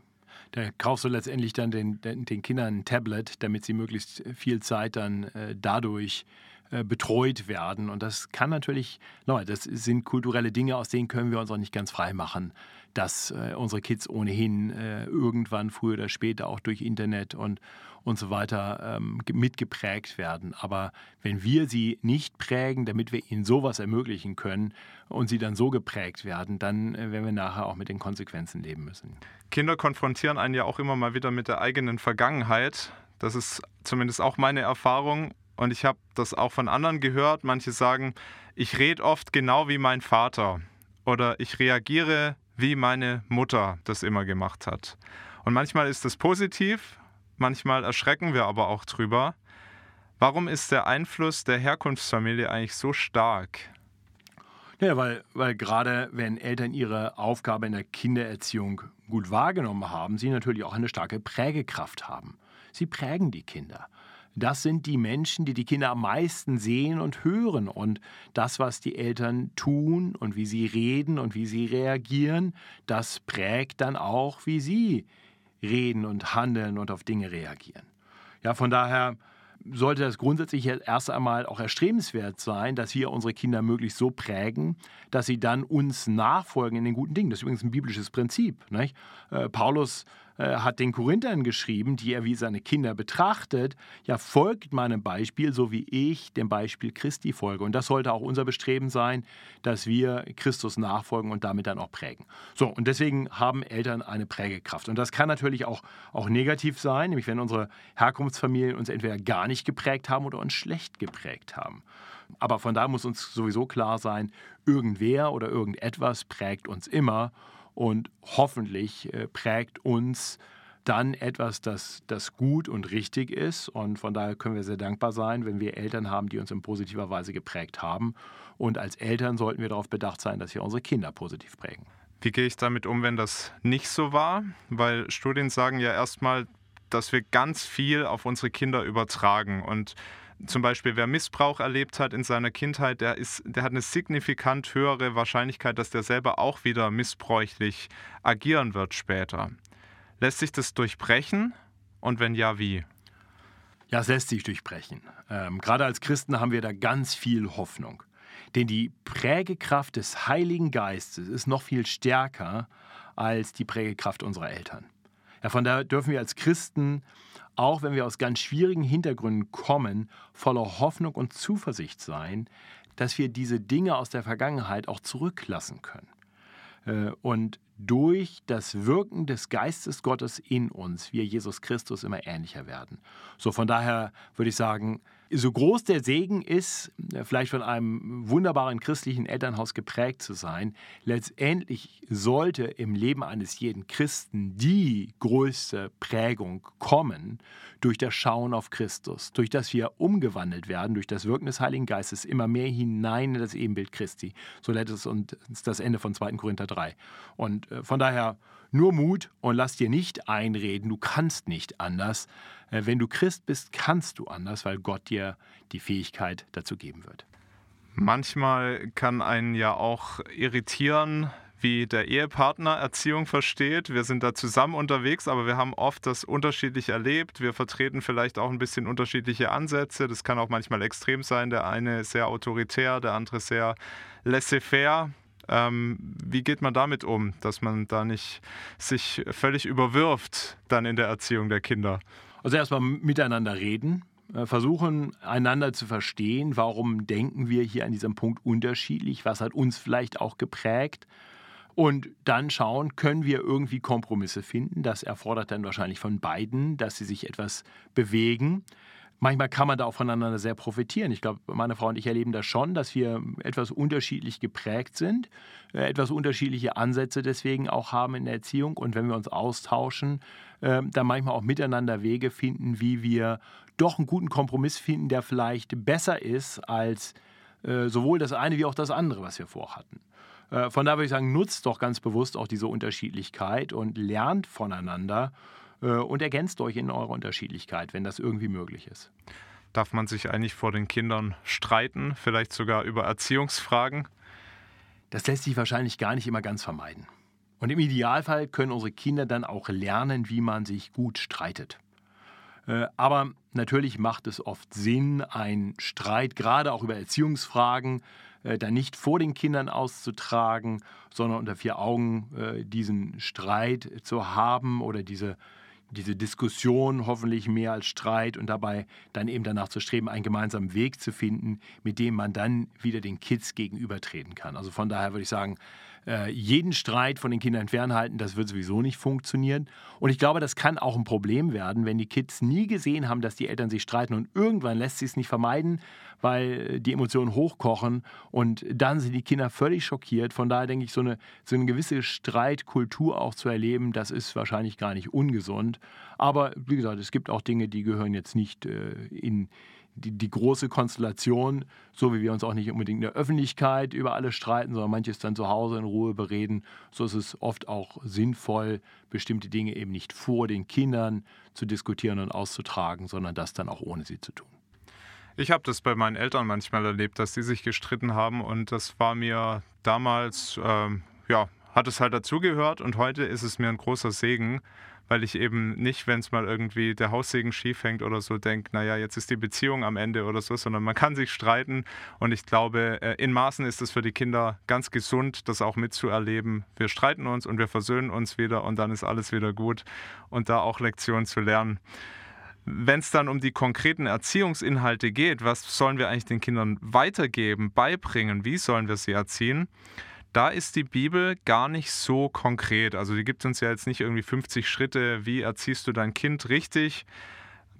Da kaufst du letztendlich dann den, den Kindern ein Tablet, damit sie möglichst viel Zeit dann äh, dadurch äh, betreut werden. Und das kann natürlich, das sind kulturelle Dinge, aus denen können wir uns auch nicht ganz frei machen, dass äh, unsere Kids ohnehin äh, irgendwann früher oder später auch durch Internet und, und so weiter ähm, mitgeprägt werden. Aber wenn wir sie nicht prägen, damit wir ihnen sowas ermöglichen können und sie dann so geprägt werden, dann äh, werden wir nachher auch mit den Konsequenzen leben müssen. Kinder konfrontieren einen ja auch immer mal wieder mit der eigenen Vergangenheit. Das ist zumindest auch meine Erfahrung. Und ich habe das auch von anderen gehört. Manche sagen, ich rede oft genau wie mein Vater. Oder ich reagiere, wie meine Mutter das immer gemacht hat. Und manchmal ist das positiv, manchmal erschrecken wir aber auch drüber. Warum ist der Einfluss der Herkunftsfamilie eigentlich so stark? Ja, weil, weil gerade wenn Eltern ihre Aufgabe in der Kindererziehung gut wahrgenommen haben, sie natürlich auch eine starke Prägekraft haben. Sie prägen die Kinder. Das sind die Menschen, die die Kinder am meisten sehen und hören. Und das, was die Eltern tun und wie sie reden und wie sie reagieren, das prägt dann auch, wie sie reden und handeln und auf Dinge reagieren. Ja, von daher sollte das grundsätzlich erst einmal auch erstrebenswert sein, dass wir unsere Kinder möglichst so prägen, dass sie dann uns nachfolgen in den guten Dingen. Das ist übrigens ein biblisches Prinzip. Äh, Paulus hat den Korinthern geschrieben, die er wie seine Kinder betrachtet, ja, folgt meinem Beispiel, so wie ich dem Beispiel Christi folge. Und das sollte auch unser Bestreben sein, dass wir Christus nachfolgen und damit dann auch prägen. So, und deswegen haben Eltern eine Prägekraft. Und das kann natürlich auch, auch negativ sein, nämlich wenn unsere Herkunftsfamilien uns entweder gar nicht geprägt haben oder uns schlecht geprägt haben. Aber von da muss uns sowieso klar sein, irgendwer oder irgendetwas prägt uns immer und hoffentlich äh, prägt uns dann etwas, das, das gut und richtig ist. Und von daher können wir sehr dankbar sein, wenn wir Eltern haben, die uns in positiver Weise geprägt haben. Und als Eltern sollten wir darauf bedacht sein, dass wir unsere Kinder positiv prägen. Wie gehe ich damit um, wenn das nicht so war? Weil Studien sagen ja erstmal, dass wir ganz viel auf unsere Kinder übertragen. Und zum Beispiel, wer Missbrauch erlebt hat in seiner Kindheit, der, ist, der hat eine signifikant höhere Wahrscheinlichkeit, dass der selber auch wieder missbräuchlich agieren wird später. Lässt sich das durchbrechen? Und wenn ja, wie? Ja, es lässt sich durchbrechen. Ähm, gerade als Christen haben wir da ganz viel Hoffnung. Denn die Prägekraft des Heiligen Geistes ist noch viel stärker als die Prägekraft unserer Eltern. Ja, von daher dürfen wir als Christen auch wenn wir aus ganz schwierigen Hintergründen kommen, voller Hoffnung und Zuversicht sein, dass wir diese Dinge aus der Vergangenheit auch zurücklassen können. Äh, und durch das Wirken des Geistes Gottes in uns wir Jesus Christus immer ähnlicher werden. So von daher würde ich sagen, so groß der Segen ist, äh, vielleicht von einem wunderbaren christlichen Elternhaus geprägt zu sein, letztendlich sollte im Leben eines jeden Christen die größte Prägung kommen durch das Schauen auf Christus, durch das wir umgewandelt werden, durch das Wirken des Heiligen Geistes immer mehr hinein in das Ebenbild Christi. So lädt es uns das Ende von 2. Korinther 3. Und äh, von daher nur Mut und lass dir nicht einreden, du kannst nicht anders. Äh, wenn du Christ bist, kannst du anders, weil Gott dir die Fähigkeit dazu geben wird. Manchmal kann einen ja auch irritieren, wie der Ehepartner Erziehung versteht. Wir sind da zusammen unterwegs, aber wir haben oft das unterschiedlich erlebt. Wir vertreten vielleicht auch ein bisschen unterschiedliche Ansätze. Das kann auch manchmal extrem sein. Der eine sehr autoritär, der andere sehr laissez-faire. Ähm, wie geht man damit um, dass man da nicht sich völlig überwirft dann in der Erziehung der Kinder? Also erstmal miteinander reden, äh, versuchen einander zu verstehen, warum denken wir hier an diesem Punkt unterschiedlich, was hat uns vielleicht auch geprägt Und dann schauen, können wir irgendwie Kompromisse finden. Das erfordert dann wahrscheinlich von beiden, dass sie sich etwas bewegen. Manchmal kann man da auch voneinander sehr profitieren. Ich glaube, meine Frau und ich erleben das schon, dass wir etwas unterschiedlich geprägt sind, äh, etwas unterschiedliche Ansätze deswegen auch haben in der Erziehung. Und wenn wir uns austauschen, äh, dann manchmal auch miteinander Wege finden, wie wir doch einen guten Kompromiss finden, der vielleicht besser ist als äh, sowohl das eine wie auch das andere, was wir vorhatten. Von daher würde ich sagen, nutzt doch ganz bewusst auch diese Unterschiedlichkeit und lernt voneinander äh, und ergänzt euch in eurer Unterschiedlichkeit, wenn das irgendwie möglich ist. Darf man sich eigentlich vor den Kindern streiten, vielleicht sogar über Erziehungsfragen? Das lässt sich wahrscheinlich gar nicht immer ganz vermeiden. Und im Idealfall können unsere Kinder dann auch lernen, wie man sich gut streitet. Äh, aber natürlich macht es oft Sinn, einen Streit, gerade auch über Erziehungsfragen, äh, dann nicht vor den Kindern auszutragen, sondern unter vier Augen diesen Streit zu haben oder diese diese Diskussion hoffentlich mehr als Streit und dabei dann eben danach zu streben, einen gemeinsamen Weg zu finden, mit dem man dann wieder den Kids gegenübertreten kann. Also von daher würde ich sagen, äh, jeden Streit von den Kindern fernhalten, das wird sowieso nicht funktionieren. Und ich glaube, das kann auch ein Problem werden, wenn die Kids nie gesehen haben, dass die Eltern sich streiten und irgendwann lässt sich es nicht vermeiden, weil die Emotionen hochkochen und dann sind die Kinder völlig schockiert. Von daher denke ich, so eine, so eine gewisse Streitkultur auch zu erleben, das ist wahrscheinlich gar nicht ungesund. Aber wie gesagt, es gibt auch Dinge, die gehören jetzt nicht äh, in die, die, große Konstellation, so wie wir uns auch nicht unbedingt in der Öffentlichkeit über alles streiten, sondern manches dann zu Hause in Ruhe bereden, so ist es oft auch sinnvoll, bestimmte Dinge eben nicht vor den Kindern zu diskutieren und auszutragen, sondern das dann auch ohne sie zu tun. Ich habe das bei meinen Eltern manchmal erlebt, dass sie sich gestritten haben und das war mir damals, ähm, ja, hat es halt dazugehört und heute ist es mir ein großer Segen, weil ich eben nicht, wenn es mal irgendwie der Haussegen schief hängt oder so, denke, naja, jetzt ist die Beziehung am Ende oder so, sondern man kann sich streiten und ich glaube, äh, in Maßen ist es für die Kinder ganz gesund, das auch mitzuerleben. Wir streiten uns und wir versöhnen uns wieder und dann ist alles wieder gut und da auch Lektionen zu lernen. Wenn es dann um die konkreten Erziehungsinhalte geht, was sollen wir eigentlich den Kindern weitergeben, beibringen, wie sollen wir sie erziehen? Da ist die Bibel gar nicht so konkret. Also die gibt uns ja jetzt nicht irgendwie 50 Schritte, wie erziehst du dein Kind richtig.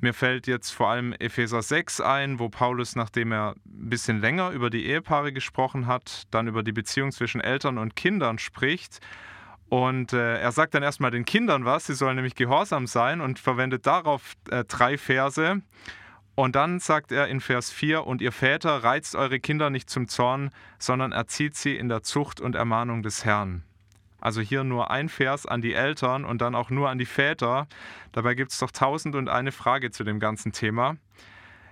Mir fällt jetzt vor allem Epheser 6 ein, wo Paulus, nachdem er ein bisschen länger über die Ehepaare gesprochen hat, dann über die Beziehung zwischen Eltern und Kindern spricht. Und äh, er sagt dann erstmal den Kindern was, sie sollen nämlich gehorsam sein und verwendet darauf äh, drei Verse. Und dann sagt er in Vers 4, und ihr Väter reizt eure Kinder nicht zum Zorn, sondern erzieht sie in der Zucht und Ermahnung des Herrn. Also hier nur ein Vers an die Eltern und dann auch nur an die Väter. Dabei gibt es doch tausend und eine Frage zu dem ganzen Thema.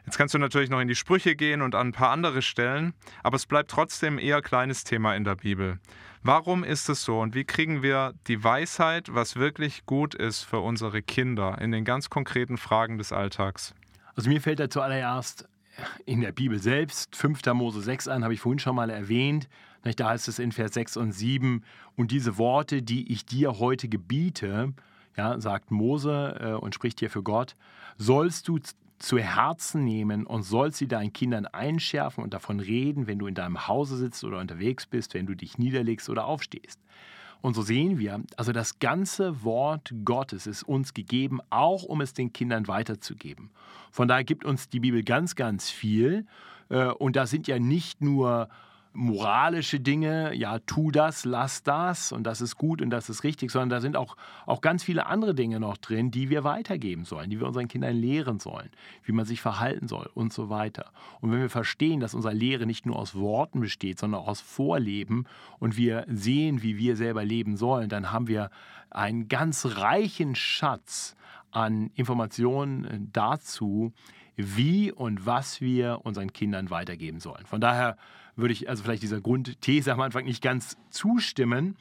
Jetzt kannst du natürlich noch in die Sprüche gehen und an ein paar andere Stellen, aber es bleibt trotzdem eher kleines Thema in der Bibel. Warum ist es so und wie kriegen wir die Weisheit, was wirklich gut ist für unsere Kinder in den ganz konkreten Fragen des Alltags? Also mir fällt da zuallererst in der Bibel selbst, 5. Mose 6 ein, habe ich vorhin schon mal erwähnt. Da heißt es in Vers 6 und 7, und diese Worte, die ich dir heute gebiete, ja, sagt Mose äh, und spricht hier für Gott, sollst du zu Herzen nehmen und sollst sie deinen Kindern einschärfen und davon reden, wenn du in deinem Hause sitzt oder unterwegs bist, wenn du dich niederlegst oder aufstehst. Und so sehen wir, also das ganze Wort Gottes ist uns gegeben, auch um es den Kindern weiterzugeben. Von daher gibt uns die Bibel ganz, ganz viel. Äh, und da sind ja nicht nur moralische Dinge, ja, tu das, lass das und das ist gut und das ist richtig, sondern da sind auch, auch ganz viele andere Dinge noch drin, die wir weitergeben sollen, die wir unseren Kindern lehren sollen, wie man sich verhalten soll und so weiter. Und wenn wir verstehen, dass unsere Lehre nicht nur aus Worten besteht, sondern auch aus Vorleben und wir sehen, wie wir selber leben sollen, dann haben wir einen ganz reichen Schatz an Informationen dazu, wie und was wir unseren Kindern weitergeben sollen. Von daher würde ich also vielleicht dieser Grundthese am Anfang nicht ganz zustimmen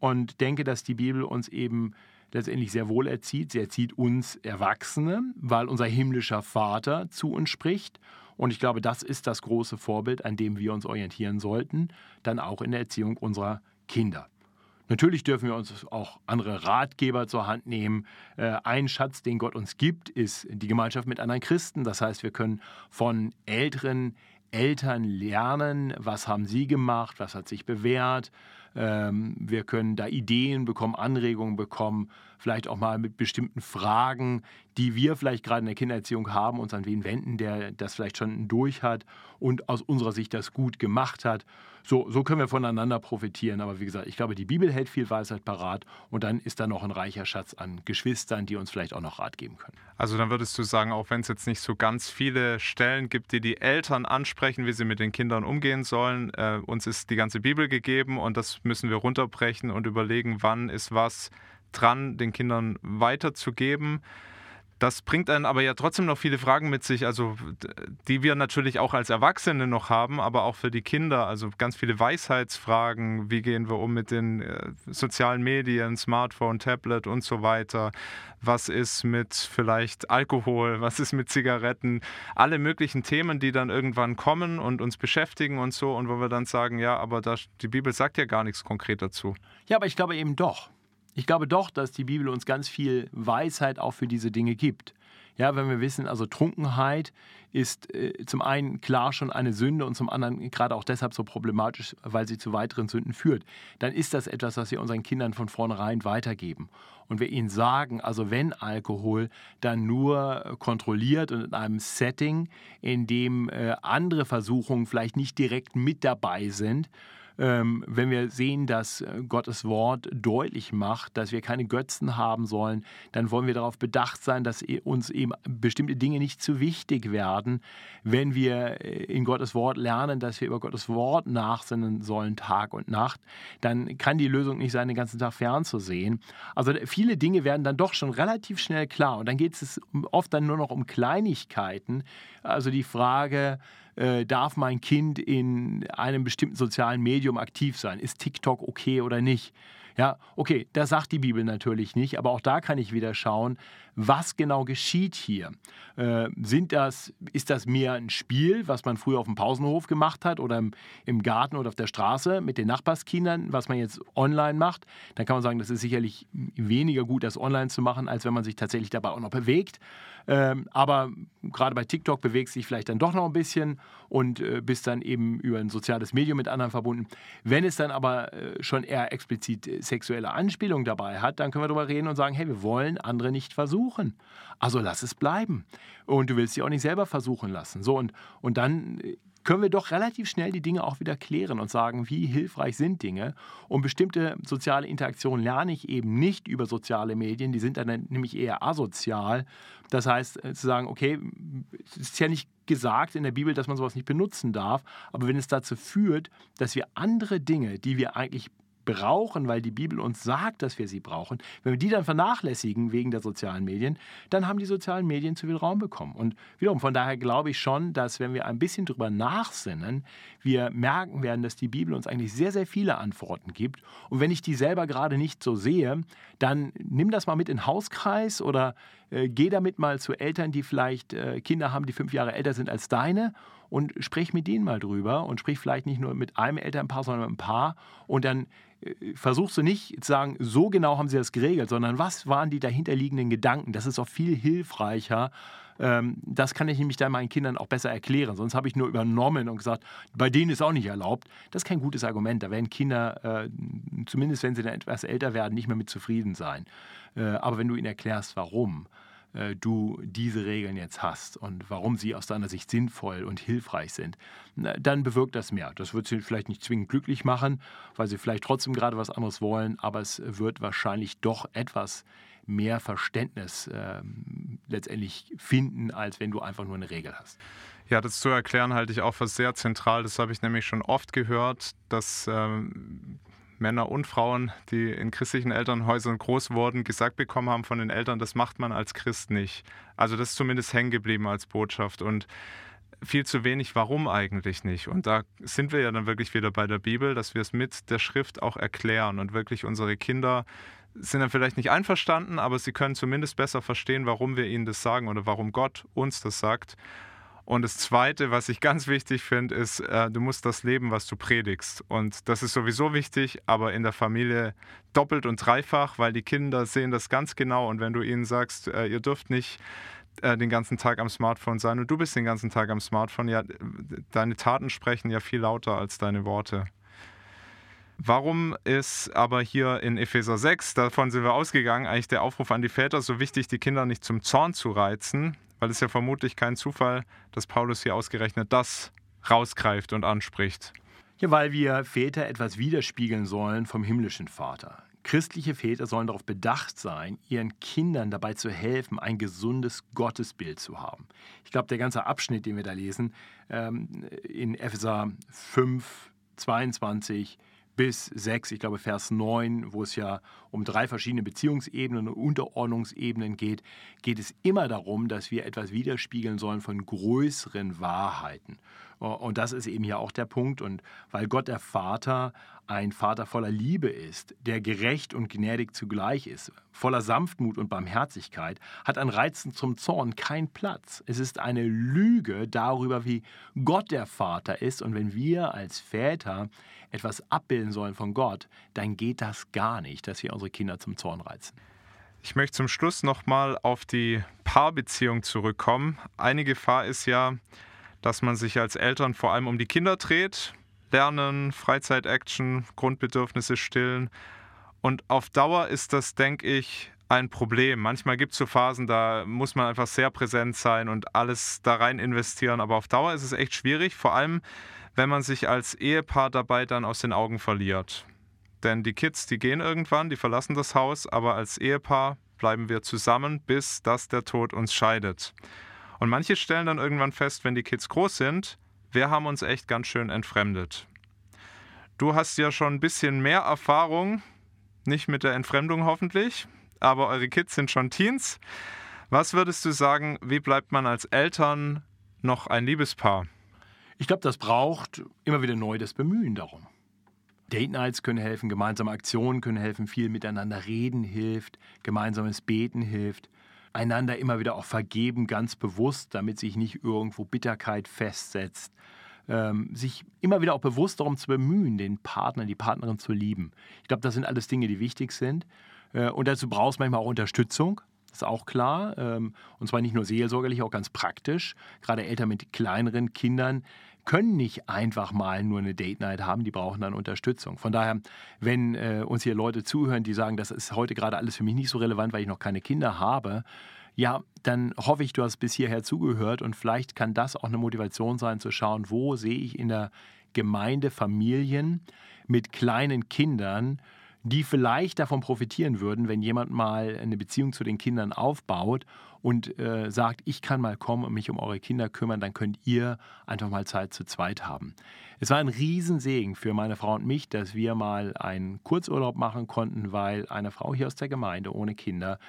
und denke, dass die Bibel uns eben letztendlich sehr wohl erzieht. Sie erzieht uns Erwachsene, weil unser himmlischer Vater zu uns spricht. Und ich glaube, das ist das große Vorbild, an dem wir uns orientieren sollten, dann auch in der Erziehung unserer Kinder. Natürlich dürfen wir uns auch andere Ratgeber zur Hand nehmen. Äh, ein Schatz, den Gott uns gibt, ist die Gemeinschaft mit anderen Christen. Das heißt, wir können von älteren Eltern lernen, was haben sie gemacht, was hat sich bewährt. Ähm, wir können da Ideen bekommen, Anregungen bekommen, vielleicht auch mal mit bestimmten Fragen, die wir vielleicht gerade in der Kindererziehung haben, uns an wen wenden, der das vielleicht schon durch hat und aus unserer Sicht das gut gemacht hat. So, so können wir voneinander profitieren. Aber wie gesagt, ich glaube, die Bibel hält viel Weisheit parat und dann ist da noch ein reicher Schatz an Geschwistern, die uns vielleicht auch noch Rat geben können. Also dann würdest du sagen, auch wenn es jetzt nicht so ganz viele Stellen gibt, die die Eltern ansprechen, wie sie mit den Kindern umgehen sollen, äh, uns ist die ganze Bibel gegeben und das müssen wir runterbrechen und überlegen, wann ist was dran, den Kindern weiterzugeben. Das bringt dann aber ja trotzdem noch viele Fragen mit sich, also die wir natürlich auch als Erwachsene noch haben, aber auch für die Kinder. Also ganz viele Weisheitsfragen. Wie gehen wir um mit den äh, sozialen Medien, Smartphone, Tablet und so weiter? Was ist mit vielleicht Alkohol? Was ist mit Zigaretten? Alle möglichen Themen, die dann irgendwann kommen und uns beschäftigen und so. Und wo wir dann sagen, ja, aber das, die Bibel sagt ja gar nichts konkret dazu. Ja, aber ich glaube eben doch. Ich glaube doch, dass die Bibel uns ganz viel Weisheit auch für diese Dinge gibt. Ja, wenn wir wissen, also Trunkenheit ist äh, zum einen klar schon eine Sünde und zum anderen gerade auch deshalb so problematisch, weil sie zu weiteren Sünden führt, dann ist das etwas, was wir unseren Kindern von vornherein weitergeben. Und wir ihnen sagen, also wenn Alkohol, dann nur kontrolliert und in einem Setting, in dem äh, andere Versuchungen vielleicht nicht direkt mit dabei sind, wenn wir sehen, dass äh, Gottes Wort deutlich macht, dass wir keine Götzen haben sollen, dann wollen wir darauf bedacht sein, dass e, uns eben bestimmte Dinge nicht zu wichtig werden. Wenn wir äh, in Gottes Wort lernen, dass wir über Gottes Wort nachsinnen sollen, Tag und Nacht, dann kann die Lösung nicht sein, den ganzen Tag fernzusehen. Also viele Dinge werden dann doch schon relativ schnell klar. Und dann geht es oft dann nur noch um Kleinigkeiten. Also die Frage, äh, darf mein Kind in einem bestimmten sozialen Medium aktiv sein? Ist TikTok okay oder nicht? Ja, okay, das sagt die Bibel natürlich nicht, aber auch da kann ich wieder schauen, was genau geschieht hier. Äh, sind das, ist das mehr ein Spiel, was man früher auf dem Pausenhof gemacht hat oder im, im, Garten oder auf der Straße mit den Nachbarskindern, was man jetzt online macht? Dann kann man sagen, das ist sicherlich weniger gut, das online zu machen, als wenn man sich tatsächlich dabei auch noch bewegt. Ähm, aber gerade bei TikTok bewegt sich vielleicht dann doch noch ein bisschen und äh, bist dann eben über ein soziales Medium mit anderen verbunden. Wenn es dann aber äh, schon eher explizit äh, sexuelle Anspielung dabei hat, dann können wir darüber reden und sagen, hey, wir wollen andere nicht versuchen. Also lass es bleiben. Und du willst sie auch nicht selber versuchen lassen. So, und, und dann können wir doch relativ schnell die Dinge auch wieder klären und sagen, wie hilfreich sind Dinge. Und bestimmte soziale Interaktionen lerne ich eben nicht über soziale Medien, die sind dann nämlich eher asozial. Das heißt, äh, zu sagen, okay, es ist ja nicht gesagt in der Bibel, dass man sowas nicht benutzen darf, aber wenn es dazu führt, dass wir andere Dinge, die wir eigentlich brauchen, weil die Bibel uns sagt, dass wir sie brauchen, wenn wir die dann vernachlässigen wegen der sozialen Medien, dann haben die sozialen Medien zu viel Raum bekommen. Und wiederum, von daher glaube ich schon, dass wenn wir ein bisschen drüber nachsinnen, wir merken werden, dass die Bibel uns eigentlich sehr, sehr viele Antworten gibt. Und wenn ich die selber gerade nicht so sehe, dann nimm das mal mit in den Hauskreis oder äh, geh damit mal zu Eltern, die vielleicht äh, Kinder haben, die fünf Jahre älter sind als deine und sprich mit denen mal drüber und sprich vielleicht nicht nur mit einem Elternpaar, sondern mit einem Paar und dann versuchst du nicht zu sagen, so genau haben sie das geregelt, sondern was waren die dahinterliegenden Gedanken? Das ist auch viel hilfreicher. Ähm, das kann ich nämlich dann meinen Kindern auch besser erklären. Sonst habe ich nur übernommen und gesagt, bei denen ist auch nicht erlaubt. Das ist kein gutes Argument. Da werden Kinder, äh, zumindest wenn sie dann etwas älter werden, nicht mehr mit zufrieden sein. Äh, aber wenn du ihnen erklärst, warum, du diese Regeln jetzt hast und warum sie aus deiner Sicht sinnvoll und hilfreich sind, dann bewirkt das mehr. Das wird sie vielleicht nicht zwingend glücklich machen, weil sie vielleicht trotzdem gerade was anderes wollen, aber es wird wahrscheinlich doch etwas mehr Verständnis äh, letztendlich finden, als wenn du einfach nur eine Regel hast. Ja, das zu erklären halte ich auch für sehr zentral. Das habe ich nämlich schon oft gehört, dass ähm, Männer und Frauen, die in christlichen Elternhäusern groß wurden, gesagt bekommen haben von den Eltern, das macht man als Christ nicht. Also das ist zumindest hängen geblieben als Botschaft und viel zu wenig, warum eigentlich nicht? Und da sind wir ja dann wirklich wieder bei der Bibel, dass wir es mit der Schrift auch erklären und wirklich unsere Kinder sind dann vielleicht nicht einverstanden, aber sie können zumindest besser verstehen, warum wir ihnen das sagen oder warum Gott uns das sagt. Und das Zweite, was ich ganz wichtig finde, ist, äh, du musst das leben, was du predigst. Und das ist sowieso wichtig, aber in der Familie doppelt und dreifach, weil die Kinder sehen das ganz genau. Und wenn du ihnen sagst, äh, ihr dürft nicht äh, den ganzen Tag am Smartphone sein und du bist den ganzen Tag am Smartphone. Ja, deine Taten sprechen ja viel lauter als deine Worte. Warum ist aber hier in Epheser 6, davon sind wir ausgegangen, eigentlich der Aufruf an die Väter so wichtig, die Kinder nicht zum Zorn zu reizen? Weil es ja vermutlich kein Zufall, dass Paulus hier ausgerechnet das rausgreift und anspricht. Ja, weil wir Väter etwas widerspiegeln sollen vom himmlischen Vater. Christliche Väter sollen darauf bedacht sein, ihren Kindern dabei zu helfen, ein gesundes Gottesbild zu haben. Ich glaube, der ganze Abschnitt, den wir da lesen, ähm, in Epheser 5, 22, bis 6, ich glaube Vers 9, wo es ja um drei verschiedene Beziehungsebenen und Unterordnungsebenen geht, geht es immer darum, dass wir etwas widerspiegeln sollen von größeren Wahrheiten. Und das ist eben ja auch der Punkt. Und weil Gott der Vater ein Vater voller Liebe ist, der gerecht und gnädig zugleich ist, voller Sanftmut und Barmherzigkeit, hat ein Reizen zum Zorn keinen Platz. Es ist eine Lüge darüber, wie Gott der Vater ist. Und wenn wir als Väter etwas abbilden sollen von Gott, dann geht das gar nicht, dass wir unsere Kinder zum Zorn reizen. Ich möchte zum Schluss nochmal auf die Paarbeziehung zurückkommen. Eine Gefahr ist ja, dass man sich als Eltern vor allem um die Kinder dreht Lernen, Freizeit-Action, Grundbedürfnisse stillen. Und auf Dauer ist das, denke ich, ein Problem. Manchmal gibt es so Phasen, da muss man einfach sehr präsent sein und alles da rein investieren. Aber auf Dauer ist es echt schwierig, vor allem wenn man sich als Ehepaar dabei dann aus den Augen verliert. Denn die Kids, die gehen irgendwann, die verlassen das Haus, aber als Ehepaar bleiben wir zusammen, bis dass der Tod uns scheidet. Und manche stellen dann irgendwann fest, wenn die Kids groß sind, wir haben uns echt ganz schön entfremdet. Du hast ja schon ein bisschen mehr Erfahrung, nicht mit der Entfremdung hoffentlich, aber eure Kids sind schon Teens. Was würdest du sagen, wie bleibt man als Eltern noch ein Liebespaar? Ich glaube, das braucht immer wieder neu das Bemühen darum. Date Nights können helfen, gemeinsame Aktionen können helfen, viel miteinander reden hilft, gemeinsames Beten hilft, einander immer wieder auch vergeben, ganz bewusst, damit sich nicht irgendwo Bitterkeit festsetzt, ähm, sich immer wieder auch bewusst darum zu bemühen, den Partner, die Partnerin zu lieben. Ich glaube, das sind alles Dinge, die wichtig sind. Äh, und dazu brauchst du manchmal auch Unterstützung. Das ist auch klar. Ähm, und zwar nicht nur seelsorgerlich, auch ganz praktisch. Gerade Eltern mit kleineren Kindern können nicht einfach mal nur eine Date Night haben, die brauchen dann Unterstützung. Von daher, wenn äh, uns hier Leute zuhören, die sagen, das ist heute gerade alles für mich nicht so relevant, weil ich noch keine Kinder habe, ja, dann hoffe ich, du hast bis hierher zugehört und vielleicht kann das auch eine Motivation sein, zu schauen, wo sehe ich in der Gemeinde Familien mit kleinen Kindern, die vielleicht davon profitieren würden, wenn jemand mal eine Beziehung zu den Kindern aufbaut und äh, sagt, ich kann mal kommen und mich um eure Kinder kümmern, dann könnt ihr einfach mal Zeit zu zweit haben. Es war ein Riesensegen für meine Frau und mich, dass wir mal einen Kurzurlaub machen konnten, weil eine Frau hier aus der Gemeinde ohne Kinder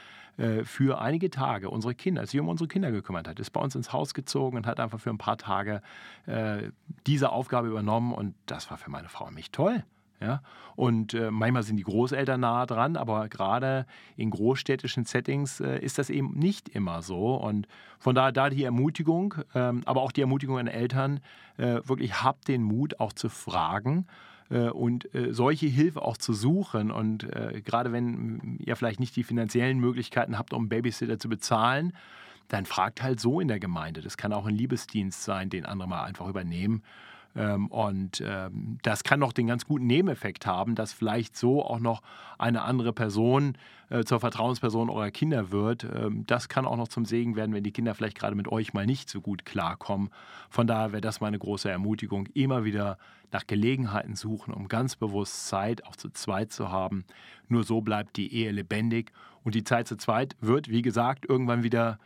für einige Tage unsere Kinder, sich um unsere Kinder gekümmert hat, ist bei uns ins Haus gezogen und hat einfach für ein paar Tage äh, diese Aufgabe übernommen und das war für meine Frau und mich toll. Ja? Und äh, manchmal sind die Großeltern nahe dran, aber gerade in großstädtischen Settings äh, ist das eben nicht immer so. Und von daher da die Ermutigung, ähm, aber auch die Ermutigung an Eltern, äh, wirklich habt den Mut auch zu fragen äh, und äh, solche Hilfe auch zu suchen. Und äh, gerade wenn ihr vielleicht nicht die finanziellen Möglichkeiten habt, um Babysitter zu bezahlen, dann fragt halt so in der Gemeinde. Das kann auch ein Liebesdienst sein, den andere mal einfach übernehmen. Ähm, und ähm, das kann noch den ganz guten Nebeneffekt haben, dass vielleicht so auch noch eine andere Person äh, zur Vertrauensperson eurer Kinder wird. Ähm, das kann auch noch zum Segen werden, wenn die Kinder vielleicht gerade mit euch mal nicht so gut klarkommen. Von daher wäre das meine große Ermutigung, immer wieder nach Gelegenheiten suchen, um ganz bewusst Zeit auch zu zweit zu haben. Nur so bleibt die Ehe lebendig und die Zeit zu zweit wird, wie gesagt, irgendwann wieder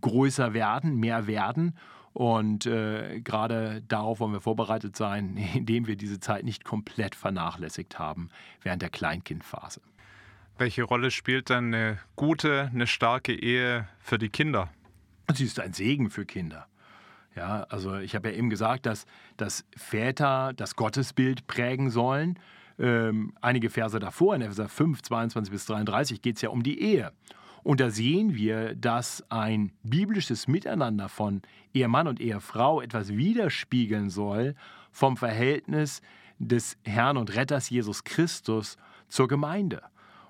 größer werden, mehr werden. Und äh, gerade darauf wollen wir vorbereitet sein, (laughs) indem wir diese Zeit nicht komplett vernachlässigt haben während der Kleinkindphase. Welche Rolle spielt dann eine gute, eine starke Ehe für die Kinder? Sie ist ein Segen für Kinder. Ja, also ich habe ja eben gesagt, dass, dass Väter das Gottesbild prägen sollen. Ähm, einige Verse davor, in Epheser 5, 22 bis 33, geht es ja um die Ehe. Und da sehen wir, dass ein biblisches Miteinander von Ehemann und Ehefrau etwas widerspiegeln soll vom Verhältnis des Herrn und Retters Jesus Christus zur Gemeinde.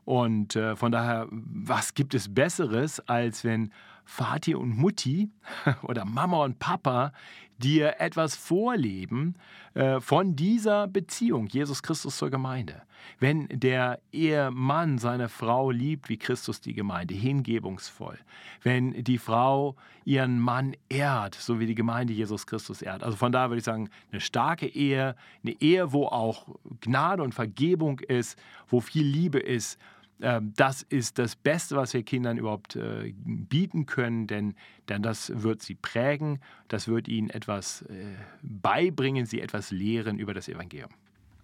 Und äh, von daher, was gibt es Besseres, als wenn Vati und Mutti (laughs) oder Mama und Papa dir etwas vorleben äh, von dieser Beziehung Jesus Christus zur Gemeinde. Wenn der Ehemann seine Frau liebt wie Christus die Gemeinde, hingebungsvoll. Wenn die Frau ihren Mann ehrt, so wie die Gemeinde Jesus Christus ehrt. Also von daher würde ich sagen, eine starke Ehe, eine Ehe, wo auch Gnade und Vergebung ist, wo viel Liebe ist das ist das Beste, was wir Kindern überhaupt äh, bieten können, denn, denn das wird sie prägen, das wird ihnen etwas äh, beibringen, sie etwas lehren über das Evangelium.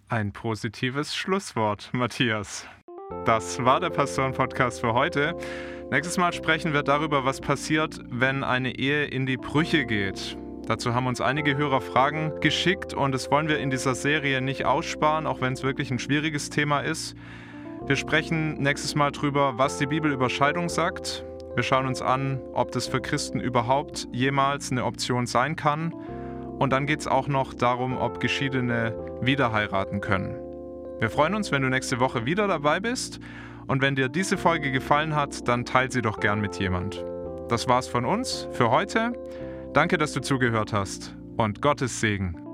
Ein positives Schlusswort, Matthias. Das war der Pastoren-Podcast für heute. Nächstes Mal sprechen wir darüber, was passiert, wenn eine Ehe in die Brüche geht. Dazu haben uns einige Hörer Fragen geschickt und das wollen wir in dieser Serie nicht aussparen, auch wenn es wirklich ein schwieriges Thema ist. Wir sprechen nächstes Mal darüber, was die Bibel über Scheidung sagt. Wir schauen uns an, ob das für Christen überhaupt jemals eine Option sein kann. Und dann geht es auch noch darum, ob Geschiedene wieder heiraten können. Wir freuen uns, wenn du nächste Woche wieder dabei bist. Und wenn dir diese Folge gefallen hat, dann teile sie doch gern mit jemand. Das war's von uns für heute. Danke, dass du zugehört hast und Gottes Segen.